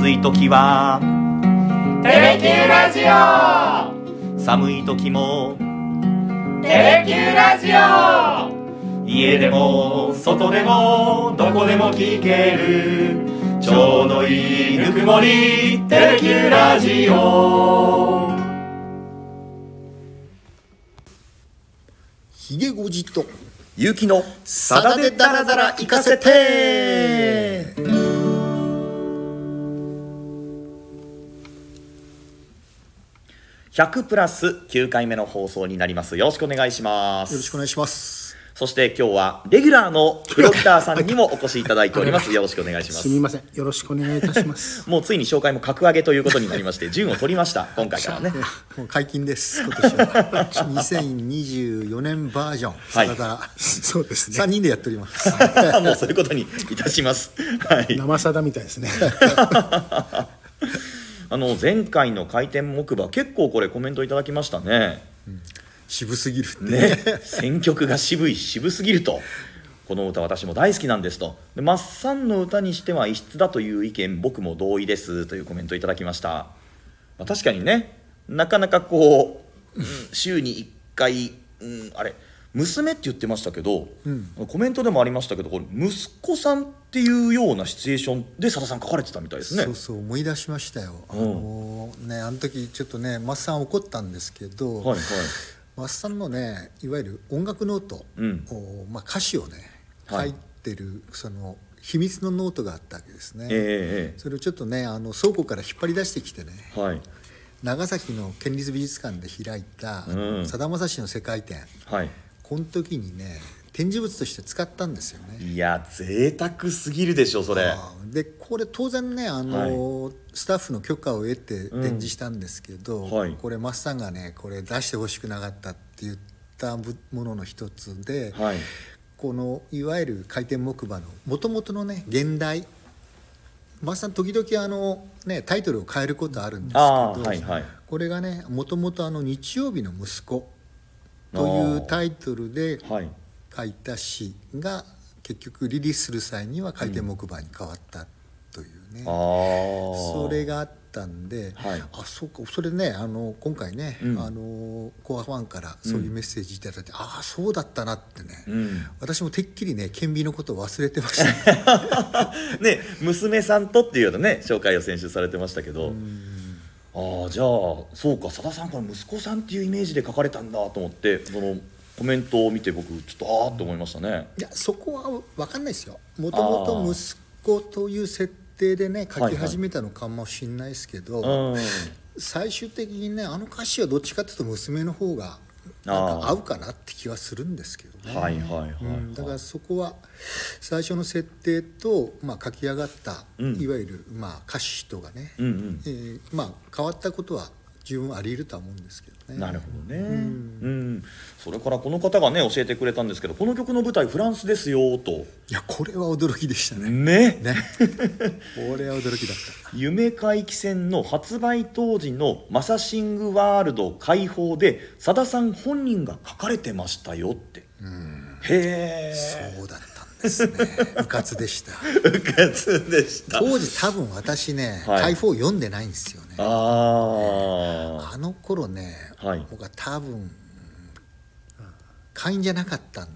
暑い時は。テレキューラジオ。寒い時も。テレキューラジオ。家でも外でもどこでも聞ける。ちょうどいいぬくもり。テレキューラジオ。ひげごじとゆうきのさだでダラダラ行かせて100プラス9回目の放送になります。よろしくお願いします。よろしくお願いします。そして今日はレギュラーの黒ギターさんにもお越しいただいております。よろしくお願いします。すみません。よろしくお願いいたします。もうついに紹介も格上げということになりまして順を取りました。今回からね。もう解禁です。今年は。2024年バージョン。はい。そうですね。3人でやっております。もうそういうことにいたします。はい。生さだみたいですねあの前回の回転木馬結構これコメントいただきましたね。渋すぎるね。選曲が渋い渋すぎると。この歌私も大好きなんですと。でマッサンの歌にしては異質だという意見僕も同意ですというコメントいただきました、まあ、確かにねなかなかこう、うん週に1回、うん、あれ娘って言ってましたけど、コメントでもありましたけどこれ息子さんっていうようなシチュエーションでさださん書かれてたみたいですね。そうそう思い出しましたよ。あのねあの時ちょっとねマッサン怒ったんですけど、はいはい。マッサンのねいわゆる音楽ノートうん。を、まあ、歌詞をね書はい。いてる、その秘密のノートがあったわけですね、ええそれをちょっとねあの倉庫から引っ張り出してきてねええはい。長崎の県立美術館で開いたうん。さだまさしの世界展。はいこの時にね展示物として使ったんですよね。いや贅沢すぎるでしょそれ。でこれ当然ねあの、スタッフの許可を得て展示したんですけど、うんはい。これマスさんがねこれ出してほしくなかったって言ったものの一つで、はい。このいわゆる回転木馬のもともとのね現代マスさん時々あの、ね、タイトルを変えることあるんですけど、はいはい。これがねもともとあの「日曜日の息子」というタイトルではい。書いた詩が結局リリースする際には回転木馬に変わったというね、ああそれがあったんで、はい。あそうかそれねあの今回ね、うん。あのコアファンからそういうメッセージいただいて、ああそうだったなってね、うん。私もてっきりね顕微のことを忘れてました、ね、ね娘さんとっていうようなね紹介を先週されてましたけどああじゃあそうかさださんから息子さんっていうイメージで書かれたんだと思ってそのコメントを見て僕ちょっとああって思いましたね。いやそこは分かんないですよ。もともと息子という設定でね書き始めたのかもしれないですけど、うん。最終的にねあの歌詞はどっちかっていうと娘の方がなんか合うかなって気はするんですけどね。はいはいはい、うんだからそこは最初の設定と、まあ、書き上がった、うん。いわゆる、まあ、歌詞とがね、うんうん。えーまあ、変わったことは十分あり得るとは思うんですけどね。なるほどね、うんそれからこの方がね教えてくれたんですけどこの曲の舞台フランスですよといやこれは驚きでしたね。ねね これは驚きだった。夢回帰戦の発売当時のマサシングワールド開放でさださん本人が書かれてましたよってへえそうだったんですね。うかつでした。うかつでした当時多分私ね、はい解放読んでないんですよね。ああの頃ね、はい。僕は多分会員じゃなかった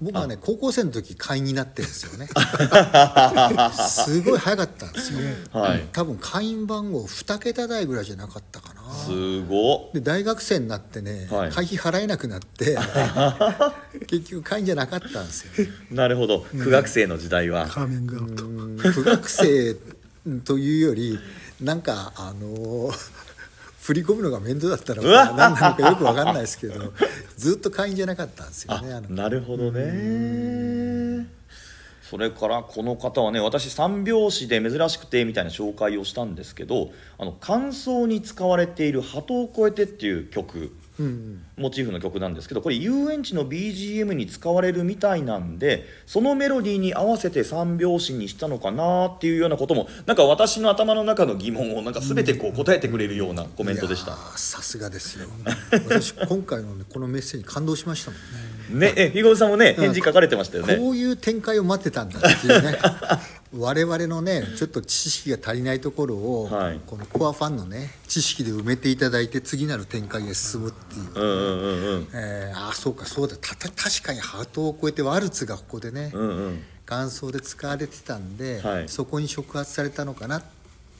僕はね高校生の時会員になってるんですよね。すごい早かったんですよ、あはい。多分会員番号2桁台ぐらいじゃなかったかな。すごっ。で大学生になってね、はい。会費払えなくなって 結局会員じゃなかったんですよ、ねなるほど。苦学生の時代は、カーミングアウト。うん。苦学生というよりなんかあの 振り込むのが面倒だったのうわ。か何なのかよく分かんないですけどずっと会員じゃなかったんですよあねなるほどね。それからこの方はね私三拍子で珍しくてみたいな紹介をしたんですけどあの感想に使われている「鳩を越えて」っていう曲うんモチーフの曲なんですけどこれ遊園地の BGM に使われるみたいなんでそのメロディーに合わせて三拍子にしたのかなっていうようなこともなんか私の頭の中の疑問をなんか全てこう答えてくれるようなコメントでした。さすがですよ。私今回の、ね、このメッセージ感動しましたもんね。ねえひごさんもね返事書かれてましたよね。こういう展開を待ってたんだっていうね我々のねちょっと知識が足りないところを、はい。このコアファンのね知識で埋めていただいて次なる展開へ進むっていう、うんうんうんうん。えーああそうかそうだ。たた確かにハートを超えてワルツがここでね、うんうん。元奏で使われてたんで、はい。そこに触発されたのかな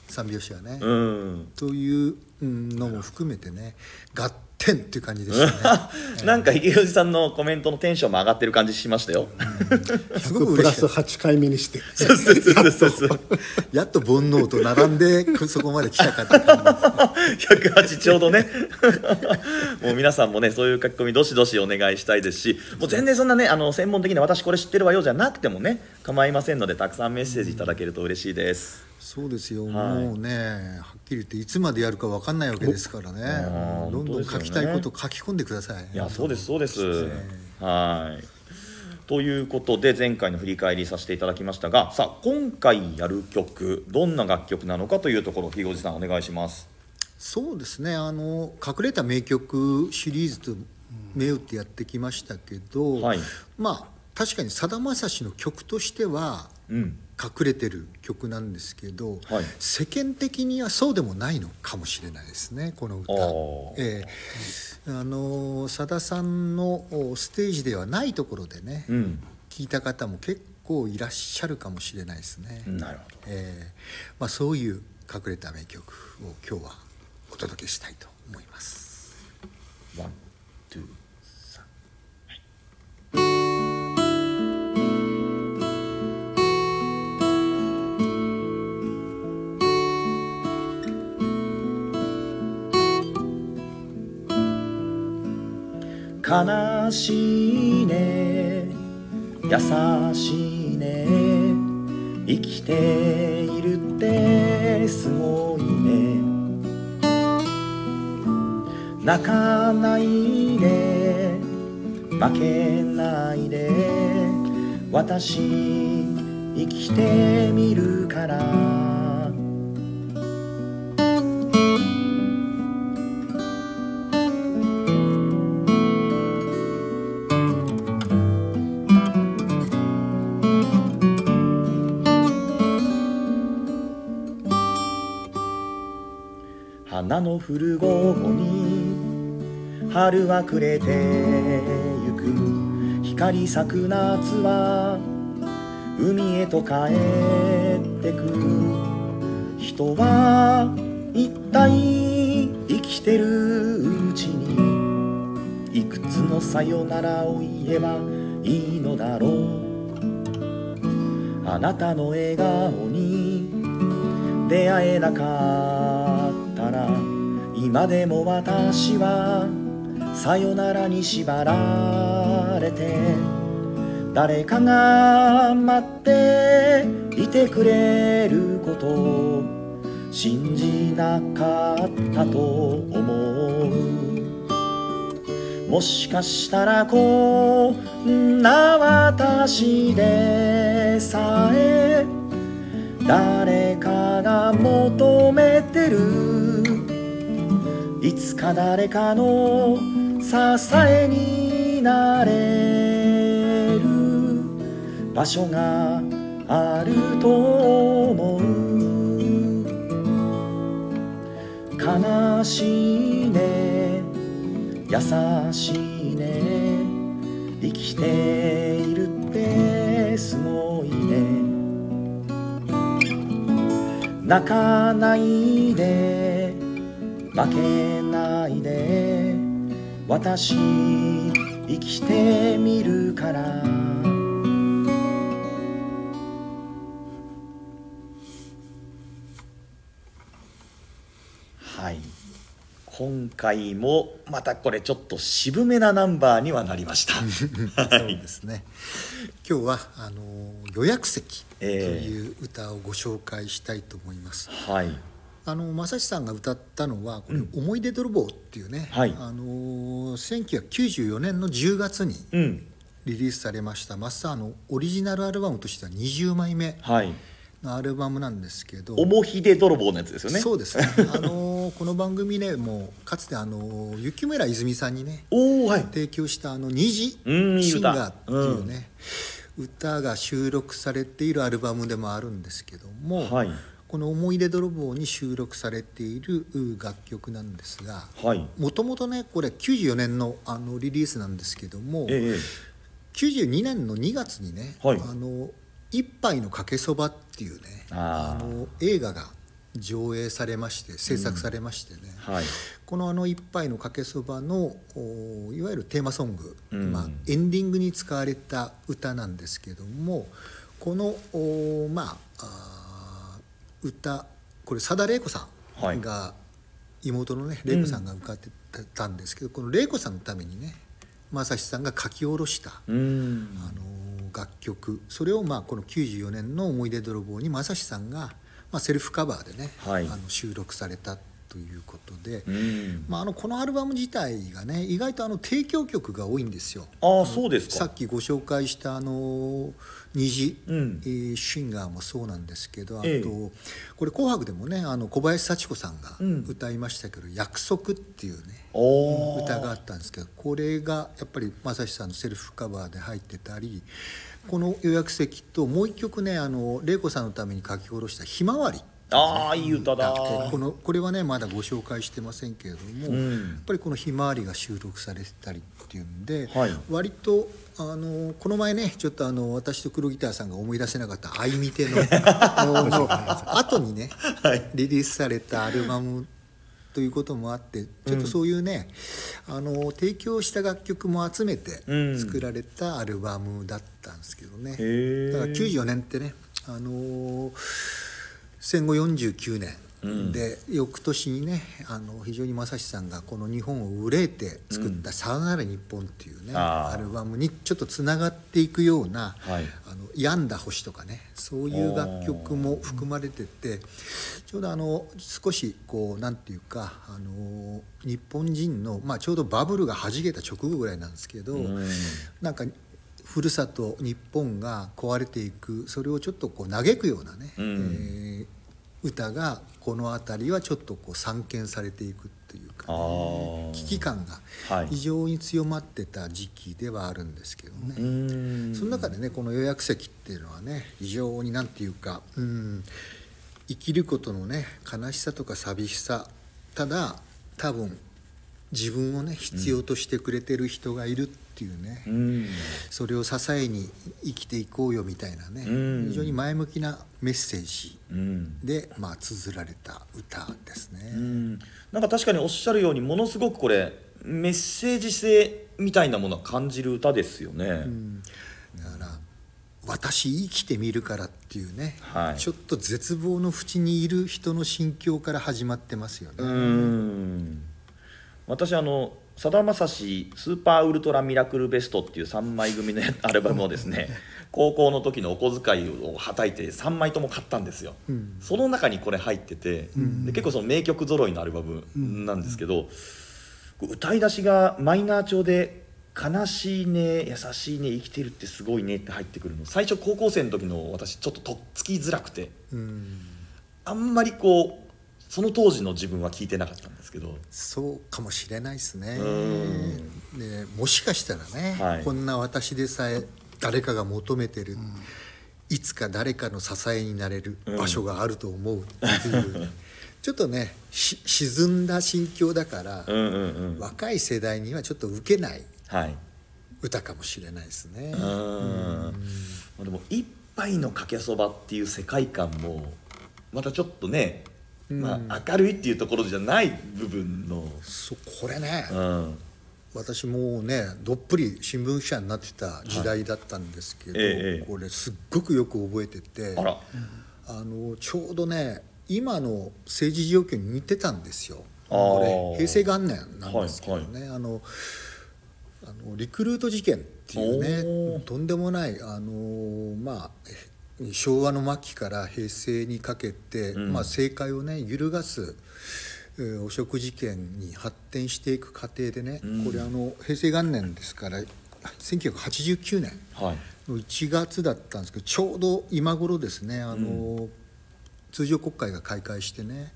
三拍子はね、うん。といううんのも含めてね合点っていう感じでしたね なんか池藤さんのコメントのテンションも上がってる感じしましたよ。すごくプラス嬉しかった8回目にしてそうそうそうそうそう。やっと煩悩と並んでそこまで来たかって感じ108 ちょうどね もう皆さんもねそういう書き込みどしどしお願いしたいですしもう全然そんなねあの専門的な私これ知ってるわよじゃなくてもね構いませんのでたくさんメッセージいただけると嬉しいです。そうですよ、はいもうねはっきり言っていつまでやるか分かんないわけですからねどんどん書きたいこと書き込んでくださいいやそうですそうです。はい。ということで前回の振り返りさせていただきましたがさあ今回やる曲どんな楽曲なのかというところをひごじさんお願いします。そうですねあの隠れた名曲シリーズと銘打ってやってきましたけど、はいまあ確かにさだまさしの曲としてはうん。隠れてる曲なんですけど、はい世間的にはそうでもないのかもしれないですねこの歌。ええあのさださんのおステージではないところでね、うん。聞いた方も結構いらっしゃるかもしれないですね。なるほど。ええまあ、そういう隠れた名曲を今日はお届けしたいと思います。ワン、ツー、サン。悲しいね。優しいね。生きているってすごいね。泣かないで。負けないで。私生きてみるから。降る午後に春は暮れてゆく光咲く夏は海へと帰ってく人は一体生きてるうちにいくつのさよならを言えばいいのだろう。あなたの笑顔に出会えなかった。今でも私はさよならに縛られて誰かが待っていてくれることを信じなかったと思う。もしかしたらこんな私でさえ誰かが求めてるいつか誰かの支えになれる場所があると思う悲しいね優しいね生きているってすごいね泣かないで負けないで。私生きてみるから。はい。今回もまたこれちょっと渋めなナンバーにはなりました。そうですね。今日はあの予約席とええ。いう歌をご紹介したいと思います。はいあの正志さんが歌ったのはこれ「思い出泥棒」っていうね、はい。あの1994年の10月にうん。リリースされました。マスターのオリジナルアルバムとしては20枚目はい。のアルバムなんですけど。おもひで泥棒のやつですよね。そうですね。あのこの番組ねもうかつてあの雪村泉さんにねおおはい。提供したあの虹シンガーっていうね、歌が収録されているアルバムでもあるんですけども、はいこの「思い出泥棒」に収録されている楽曲なんですがはい。もともとねこれ94年のあのリリースなんですけども、ええ92年の2月にね「はい。あの一杯のかけそば」っていうねあー。の映画が上映されまして制作されましてね、はい。この「あの一杯のかけそばの」おいわゆるテーマソング、うん。まあ、エンディングに使われた歌なんですけどもこのおまあ歌これ佐田玲子さんが、妹のね玲子さんが歌ってたんですけど、この玲子さんのためにね正志さんが書き下ろした、うん。あの楽曲。それをまあこの94年の「思い出泥棒」に正志さんが、まあ、セルフカバーでね、はい。あの収録されたということで、うん。まあ、あのこのアルバム自体がね意外とあの提供曲が多いんですよ。ああそうですか。さっきご紹介したあの虹、うん。えーシンガーもそうなんですけどあと、ええこれ「紅白」でもねあの小林幸子さんがうん。歌いましたけど「約束」っていうね歌があったんですけどこれがやっぱり正志さんのセルフカバーで入ってたりこの予約席ともう一曲ねあの玲子さんのために書き下ろした「ひまわり」ああいい歌だ。このこれはねまだご紹介してませんけれども、うん。やっぱりこの「ひまわり」が収録されてたりっていうんで、はい。割とあのこの前ねちょっとあの私と黒ギターさんが思い出せなかった「あいみての」のの後にね、リリースされたアルバムということもあってちょっとそういうね、あの提供した楽曲も集めてうん。作られたアルバムだったんですけどね、へえだから94年ってね、あのー戦後49年。うん。で、翌年にねあの非常に正志さんがこの日本を憂えて作った「さよなら日本」っていうね、あー。アルバムにちょっとつながっていくような「はい。あの病んだ星」とかねそういう楽曲も含まれててちょうどあの少しこうなんていうかあの日本人の、まあ、ちょうどバブルがはじけた直後ぐらいなんですけど、うん。なんかふるさと日本が壊れていくそれをちょっとこう嘆くようなね、うん。えー歌がこの辺りはちょっとこう散見されていくっていうか、あー。危機感がはい。非常に強まってた時期ではあるんですけどね、うん。その中でねこの予約席っていうのはね非常になんていうか、うん、生きることのね悲しさとか寂しさただ多分自分をね必要としてくれてる人がいるっていうね、うん。それを支えに生きていこうよみたいなね、うん。非常に前向きなメッセージうん。で、まあ綴られた歌ですね。うん。なんか確かにおっしゃるようにものすごくこれメッセージ性みたいなものを感じる歌ですよね、うん。だから「私生きてみるから」っていうね、はい。ちょっと絶望の淵にいる人の心境から始まってますよね。うん私あのさだまさしスーパーウルトラミラクルベストっていう3枚組の アルバムをですね高校の時のお小遣いをはたいて3枚とも買ったんですよ、うん。その中にこれ入ってて、で結構その名曲揃いのアルバムなんですけど、歌い出しがマイナー調で「悲しいね優しいね生きてるってすごいね」って入ってくるの。最初高校生の時の私ちょっととっつきづらくて。うん。あんまりこうその当時の自分は聞いてなかったんですけど。そうかもしれないですね。うでもしかしたらね、はい。こんな私でさえ誰かが求めてる、いつか誰かの支えになれる場所があると思うっていう、ちょっとねし沈んだ心境だから、うんうんうん。若い世代にはちょっと受けないはい。歌かもしれないですね。うん。まあでも「一杯のかけそば」っていう世界観もまたちょっとね、まあ、明るいっていうところじゃない部分の、そうこれね、うん、私もうねどっぷり新聞記者になってた時代だったんですけど、はいええ。これすっごくよく覚えててあら。あのちょうどね今の政治状況に似てたんですよ。これ平成元年なんですけどね、あのあのリクルート事件っていうおねー。とんでもないあのまあえ昭和の末期から平成にかけて、うん。まあ、政界をね揺るがすえー汚職事件に発展していく過程でね、うん。これあの平成元年ですから1989年はい。の1月だったんですけどちょうど今頃ですねあの、通常国会が開会してね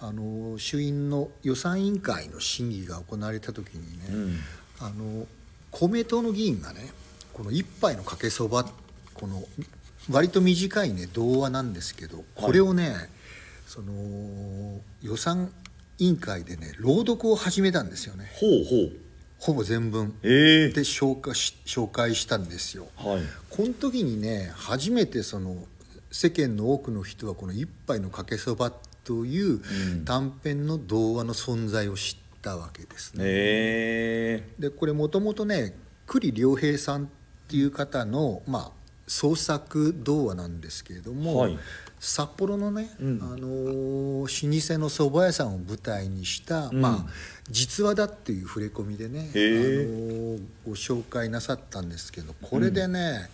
あの衆院の予算委員会の審議が行われた時にね、うん。あの公明党の議員がねこの「一杯のかけそば」っこの割と短いね童話なんですけどこれをね、その予算委員会でね朗読を始めたんですよね。ほうほう。ほぼ全文。ええで紹介し紹介したんですよ。はい。この時にね初めてその世間の多くの人はこの「一杯のかけそば」という短編の童話の存在を知ったわけですね。えでこれもともとね栗良平さんっていう方の、まあ、創作童話なんですけれども、はい。札幌のね、うん。あのー老舗の蕎麦屋さんを舞台にした、うん。まあ、実話だっていう触れ込みでね、あのご紹介なさったんですけどこれでね、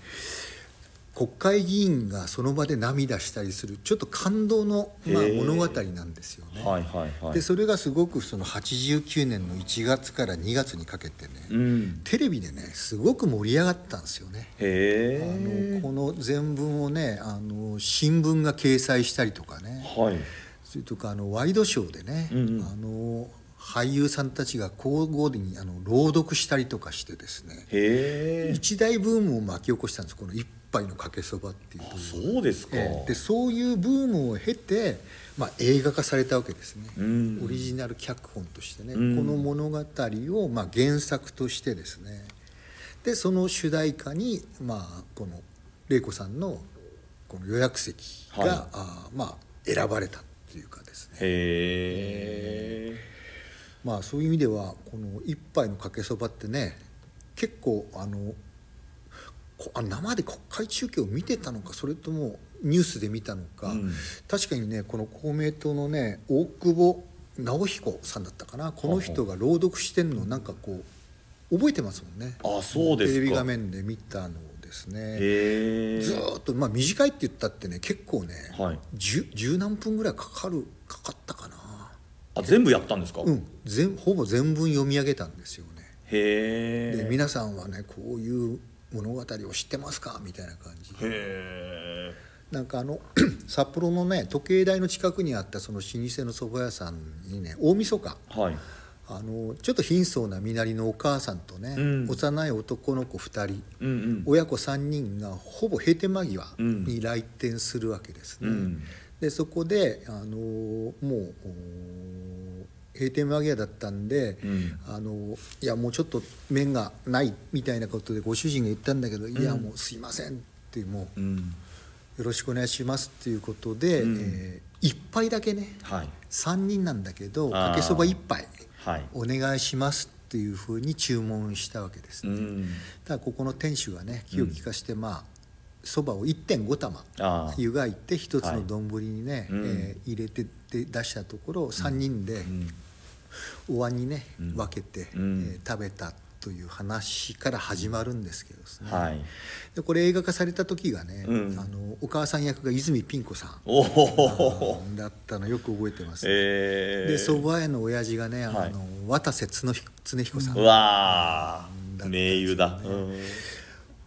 国会議員がその場で涙したりするちょっと感動の、まあ、物語なんですよね。はいはいはい。でそれがすごくその89年の1月から2月にかけてね、うん。テレビでねすごく盛り上がったんですよね。あのこの全文をねあの新聞が掲載したりとかね。はい。それとかあのワイドショーでね、うんうん。あの俳優さんたちが交互にあの朗読したりとかしてですね一大ブームを巻き起こしたんです。この「一杯のかけそば」っていう。とそうですか、ええ。でそういうブームを経て、まあ、映画化されたわけですね、うん。オリジナル脚本としてね、うん。この物語を、まあ、原作としてですね。でその主題歌に、まあ、この玲子さんのこの予約席が、はい。あーまあ、選ばれたっていうかですね。へえまあそういう意味ではこの「一杯のかけそば」ってね結構あのこあ生で国会中継を見てたのかそれともニュースで見たのか、うん。確かにねこの公明党のね大久保直彦さんだったかな。この人が朗読してんのなんかこう覚えてますもんね。あそうですか。テレビ画面で見たのですね。ずーっとまあ短いって言ったってね結構ね、はい。十十何分ぐらいかかるかかったかな。あ全部やったんですか、うん。全ほぼ全文読み上げたんですよね。へえ。で皆さんはねこういう物語を知ってますか？みたいな感じ。へえ。なんかあの 札幌のね時計台の近くにあったその老舗の蕎麦屋さんにね大晦日。はい。あのちょっと貧相な身なりのお母さんとね、うん。幼い男の子2人。うんうん。親子3人がほぼ閉店間際に来店するわけですね。うん。でそこであのもうお閉店間際だったんで、うん。あのいやもうちょっと麺がないみたいなことでご主人が言ったんだけど、いやもうすいませんってもううん。よろしくお願いしますっていうことで、うん。えー一杯だけねはい。3人なんだけどかけそば1杯はい。お願いしますっていうふうに注文したわけですね。うん。ただここの店主がね気を利かして、まあそばを1.5玉あ湯がいて一つの丼にね、うん。えー入れてで出したところ3人でんお椀にね、うん。分けて、うん。えー食べたという話から始まるんですけどですね、はい。でこれ映画化された時がね、うん。あのお母さん役が泉ピン子さん。だったのよく覚えてます、えで蕎麦屋の親父がねあの、はい。渡瀬恒彦さん、うわだね。ー名優だ、うん。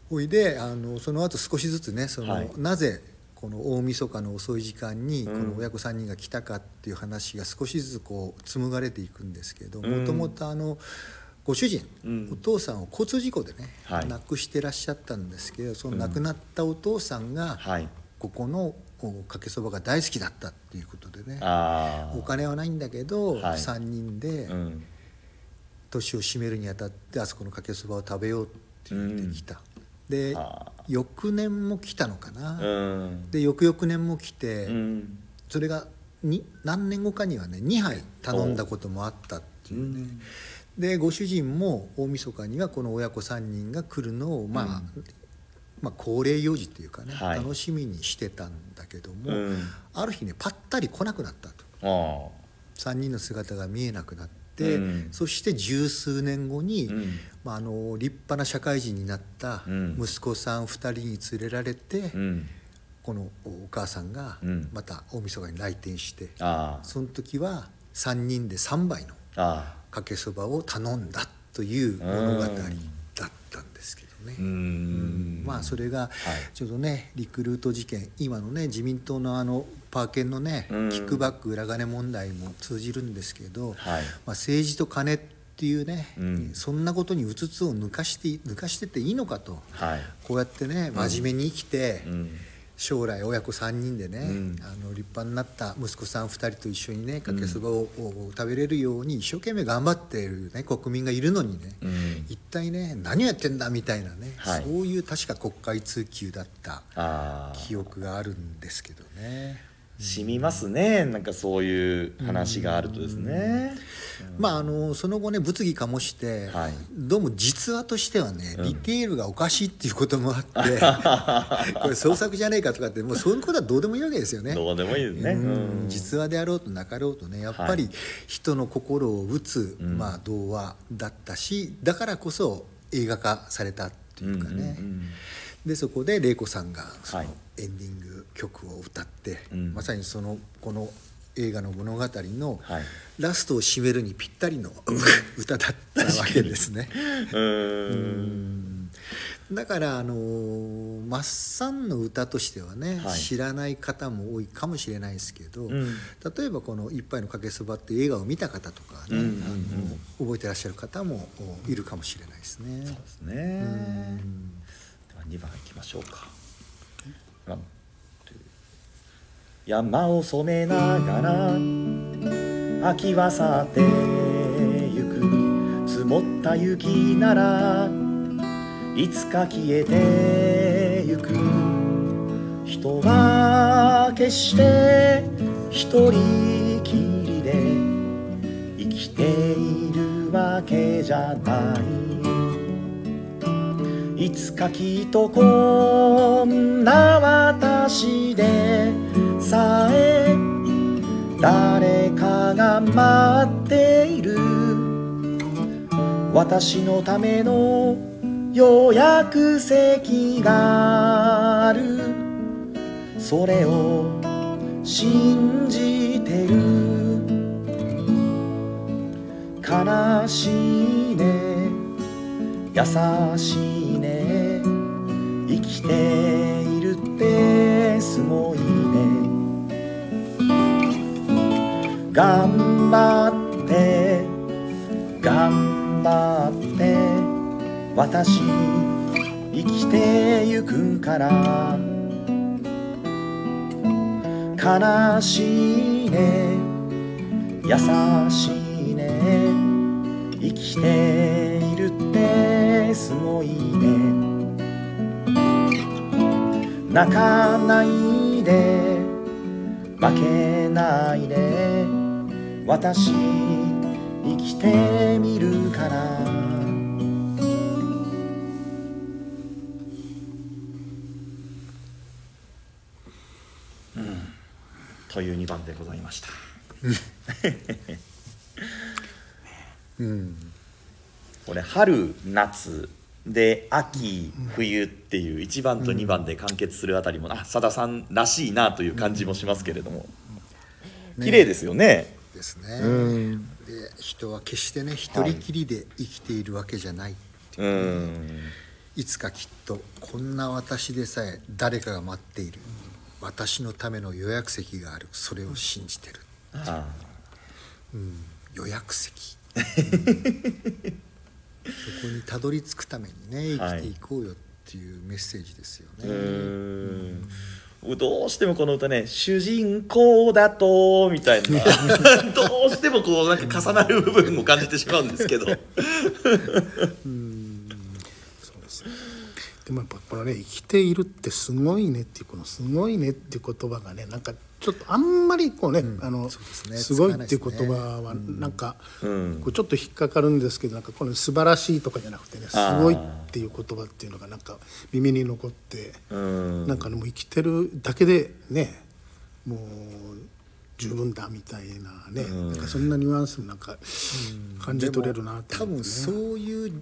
おいであのその後少しずつねその、はい。なぜこの大晦日の遅い時間にうん。この親子3人が来たかっていう話が少しずつこう紡がれていくんですけどうん。もともとあのご主人、うん。お父さんを交通事故でね、はい。亡くしてらっしゃったんですけどその亡くなったお父さんが、はい。ここのおかけそばが大好きだったっていうことでねお金はないんだけど、はい。3人でうん。年を締めるにあたってあそこのかけそばを食べようって言ってきた、であ翌年も来たのかな、うん。で翌々年も来て、うん。それがに何年後かにはね2杯頼んだこともあったっていう。ね、でご主人も大晦日にはこの親子3人が来るのを、まあまあ恒例行事っていうかね、はい。楽しみにしてたんだけども、うん。ある日ねぱったり来なくなったと。あ3人の姿が見えなくなって、うん。そして十数年後に、うん。まあ、あの立派な社会人になったうん。息子さん2人に連れられて、このお母さんがうん。また大晦日に来店して、あその時は3人で3杯のかけそばを頼んだという物語だったんですけどね。あう。ん。まあそれがちょうどねリクルート事件今のね自民党のあのパーケンのねうん。キックバック裏金問題も通じるんですけど、はい。まあ、政治と金っっていうね、うん。そんなことにうつつを抜かして抜かしてていいのかと。はい。こうやってね真面目に生きて、うん。将来親子3人でね、うん。あの立派になった息子さん2人と一緒にねかけそばを、を食べれるように一生懸命頑張っている、ね、国民がいるのにね、うん。一体ね何をやってんだみたいなね、はい。そういう確か国会通級だった記憶があるんですけどね。染みますね。なんかそういう話があるとですね。まああのその後ね物議かもして、はい。どうも実話としてはねうん。ディテールがおかしいっていうこともあって、これ創作じゃねえかとかってもうそういうことはどうでもいいわけですよね。どうでもいいですね。うん。うん。実話であろうとなかろうとねやっぱり人の心を打つ、うん。まあ、童話だったしだからこそ映画化されたっていうかね、うんうんうんでそこで玲子さんがそのはい。エンディング曲を歌って、うん。まさにそのこの映画の物語のはい。ラストを締めるにぴったりの 歌だったわけですね。だからあのーマッサンの歌としてはね、はい。知らない方も多いかもしれないですけど、うん。例えばこの「一杯のかけそば」っていう映画を見た方とかね、うんうんうん。あの覚えてらっしゃる方もおいるかもしれないですね。そうですね2番いきましょうか。山を染めながら秋は去ってゆく。積もった雪ならいつか消えてゆく。人は決して一人きりで生きているわけじゃない。いつかきっとこんな私でさえ誰かが待っている。私のための予約席がある。それを信じてる。悲しいね。優しい。ているってすごいね。頑張って頑張って私生きてゆくから。悲しいね優しいね生きているってすごいね。泣かないで。負けないで。私生きてみるから。うん。という2番でございました。うん。これ春夏で秋冬っていう1番と2番で完結するあたりもあさださんらしいなという感じもしますけれども。綺麗ですよね。ですね。うん。で人は決してね一人きりで生きているわけじゃない、うん。い、つかきっとこんな私でさえ誰かが待っている。私のための予約席がある。それを信じてる、あ。うん、予約席 そこにたどり着くためにね生きていこうよっていうメッセージですよね、ー。うん。どうしてもこの歌ね「主人公だと」みたいな。どうしてもこうなんか重なる部分も感じてしまうんですけど。そうですでもやっぱこのね生きているってすごいねっていうこのすごいねっていう言葉がねなんかちょっとあんまりこうね、あのそうですね。すごいっていう言葉はなん。か、うん。こうちょっと引っかかるんですけどなんかこの素晴らしいとかじゃなくてねすごいっていう言葉っていうのがなんか耳に残って、うん。なんかねもう生きてるだけでねもう十分だみたいなね、うん。なんかそんなニュアンスもなんか感じ取れるなと多思って、ね、分そういう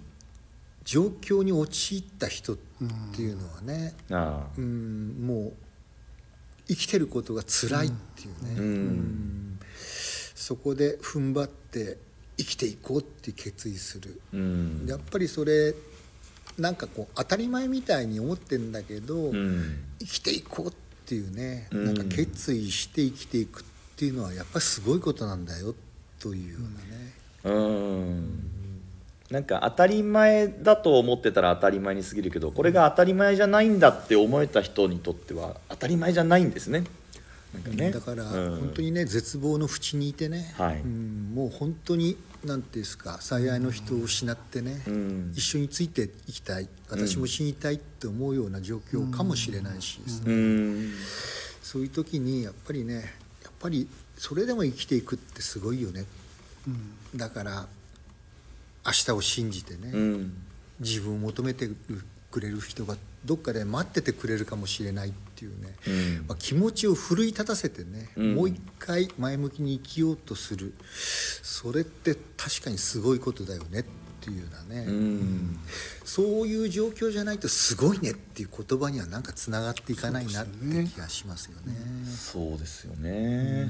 状況に陥った人っていうのはね、ああうん、もう生きてることが辛いっていうね、うん。うん。そこで踏ん張って生きていこうって決意する、うん。やっぱりそれなんかこう当たり前みたいに思ってんだけど、うん。生きていこうっていうね、うん。なんか決意して生きていくっていうのはやっぱりすごいことなんだよというようなね、うんなんか当たり前だと思ってたら当たり前に過ぎるけどこれが当たり前じゃないんだって思えた人にとっては当たり前じゃないんですね。なんかね。だからうん。本当にね絶望の淵にいてね、はい。うんもう本当になんていうんですか最愛の人を失ってね、うん。一緒についていきたい。私も死にたいって思うような状況かもしれないしですね、うん。そういう時にやっぱりねやっぱりそれでも生きていくってすごいよね、だから明日を信じてね、うん。自分を求めてくれる人がどっかで待っててくれるかもしれないっていうね、うん。まあ、気持ちを奮い立たせてね、うん。もう一回前向きに生きようとする。それって確かにすごいことだよねっていうようなね、うん。そういう状況じゃないとすごいねっていう言葉にはなんかつながっていかないなって気がしますよね。そうですよね。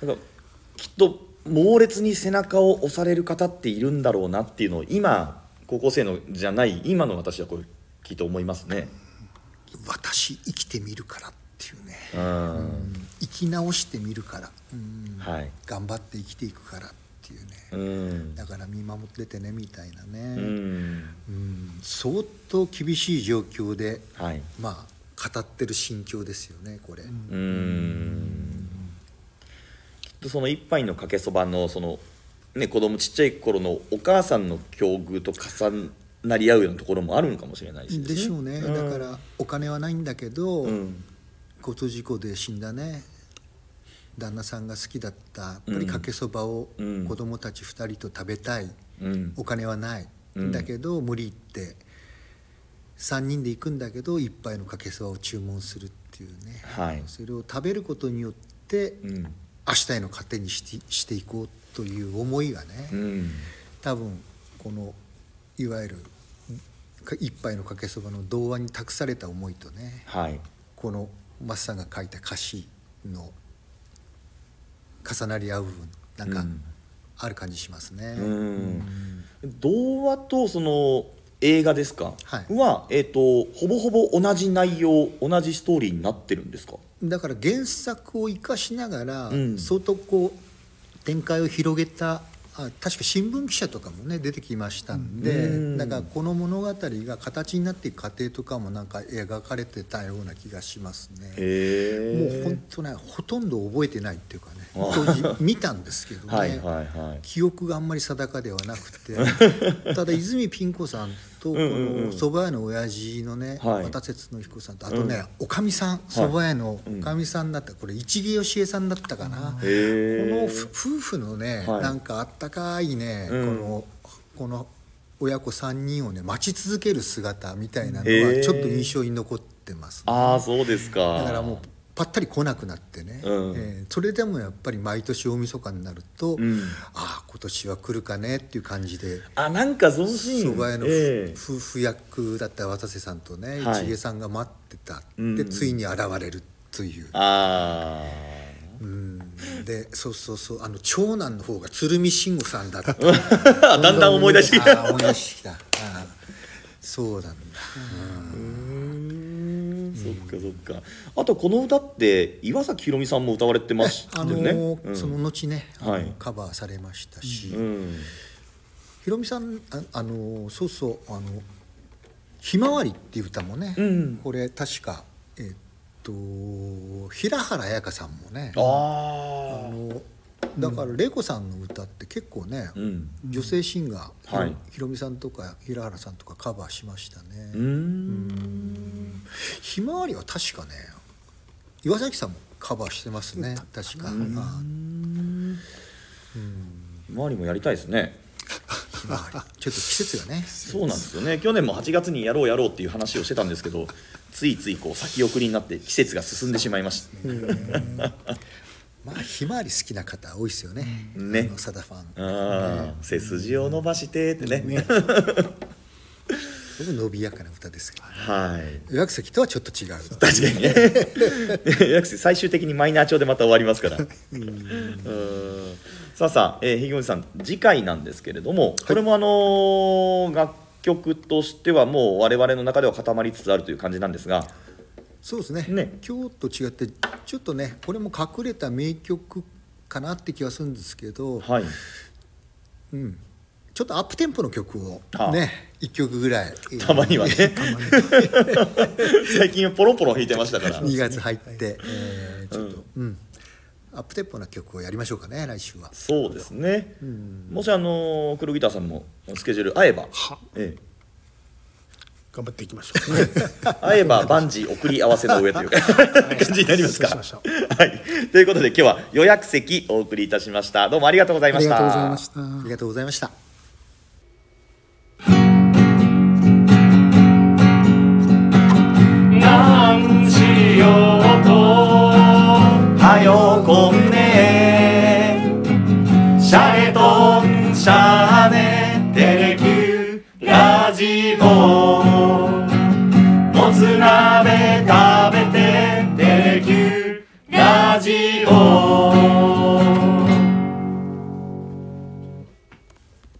だからきっと猛烈に背中を押される方っているんだろうなっていうのを今高校生のじゃない今の私はこれきっと思いますね。私生きてみるからっていうね、うん。生き直してみるから、うん。はい。頑張って生きていくからっていうね、うん。だから見守っててねみたいなね、うん。うん。相当厳しい状況ではい。まあ語ってる心境ですよねこれ、うんその一杯のかけそばのそのね子供ちっちゃい頃のお母さんの境遇と重なり合うようなところもあるのかもしれないしでしょうね、だからお金はないんだけど、うん。交通事故で死んだね旦那さんが好きだったやっぱりかけそばをうん。子供たち2人と食べたい、うん。お金はない、うん。だけど無理言って3人で行くんだけど一杯のかけそばを注文するっていうね、はい。それを食べることによってうん明日への糧にしてしていこうという思いがね、うん。多分このいわゆるか一杯のかけそばの童話に託された思いとねはい。このマスさんが書いた歌詞の重なり合う部分なんかうん。ある感じしますね。うん。童話とその映画ですか、はい。は、えー、とほぼほぼ同じ内容同じストーリーになってるんですか？だから原作を生かしながら、うん。相当こう展開を広げたあ確か新聞記者とかもね出てきましたんで、うん。だからこの物語が形になっていく過程とかもなんか描かれてたような気がしますね。もう本当ねほとんど覚えてないっていうかねあ当時見たんですけどね、はい。記憶があんまり定かではなくて。ただ泉ピン子さんとこうんうんうん。の蕎麦屋の親父のねはい。渡節の彦さんとあとねおかみさん蕎麦屋のおかみさんだったこれ市毛義恵さんだったかな。このふ夫婦のねはい。なんかあったかいねこうん。のこの親子3人をね待ち続ける姿みたいなのはちょっと印象に残ってますね。ああそうですか。だからもうぱったり来なくなってね、うん。えーそれでもやっぱり毎年大晦日になると、ん。ああ今年は来るかねっていう感じで。あなんかそのシーン。蕎麦屋のふ、ええ。夫婦役だった渡瀬さんとねはい。市毛さんが待ってた、うん。でついに現れるという。あうん。でそうそうそうあの長男の方が鶴見慎吾さんだった。あだんだん思い出してきた。思い出してきた。そうなんだ、うん。そっかそっか。あとこの歌って岩崎宏美さんも歌われてますあのよねーうん。その後ね、あのはい。カバーされましたし、うん。ひろみさんああのそうそうあの「ひまわり」っていう歌もね、うんこれ確かえっと平原綾香さんもねあああのだから玲子さんの歌って結構ね、うん。女性シンガー、はい。ひろみさんとか平原さんとかカバーしましたね。うーんひまわりは確かね岩崎さんもカバーしてますね確か。あ周りもやりたいですね。ひまわり。ちょっと季節がね。そうなんですよね。去年も8月にやろうやろうっていう話をしてたんですけどついついこう先送りになって季節が進んでしまいました。まあひまわり好きな方多いですよね。ね。サダファン。ああ背筋を伸ばしてってねすごく伸びやかな歌ですけど、ね。はい。岩崎とはちょっと違う。確かにね。約最終的にマイナー調でまた終わりますから。うん。さあさあ、えー、ひげおじさん次回なんですけれども、これもあのー楽曲としてはもう我々の中では固まりつつあるという感じなんですが。そうですね。ね。今日と違ってちょっとねこれも隠れた名曲かなって気がするんですけど、はい。うん、ちょっとアップテンポの曲をはあ。ね一曲ぐらい。たまにはね。最近はポロンポロン弾いてましたから。2月入って、えーちょっと、うん。アップテンポな曲をやりましょうかね来週は。そうですね、もしあの黒ギターさんもスケジュール合えば、は。ええ、頑張っていきましょう。ね合えば万事送り合わせの上というか。感じになりますか？そうしましょはい。ということで今日は予約席お送りいたしました。どうもありがとうございありました。がとうございました。ありがとうございました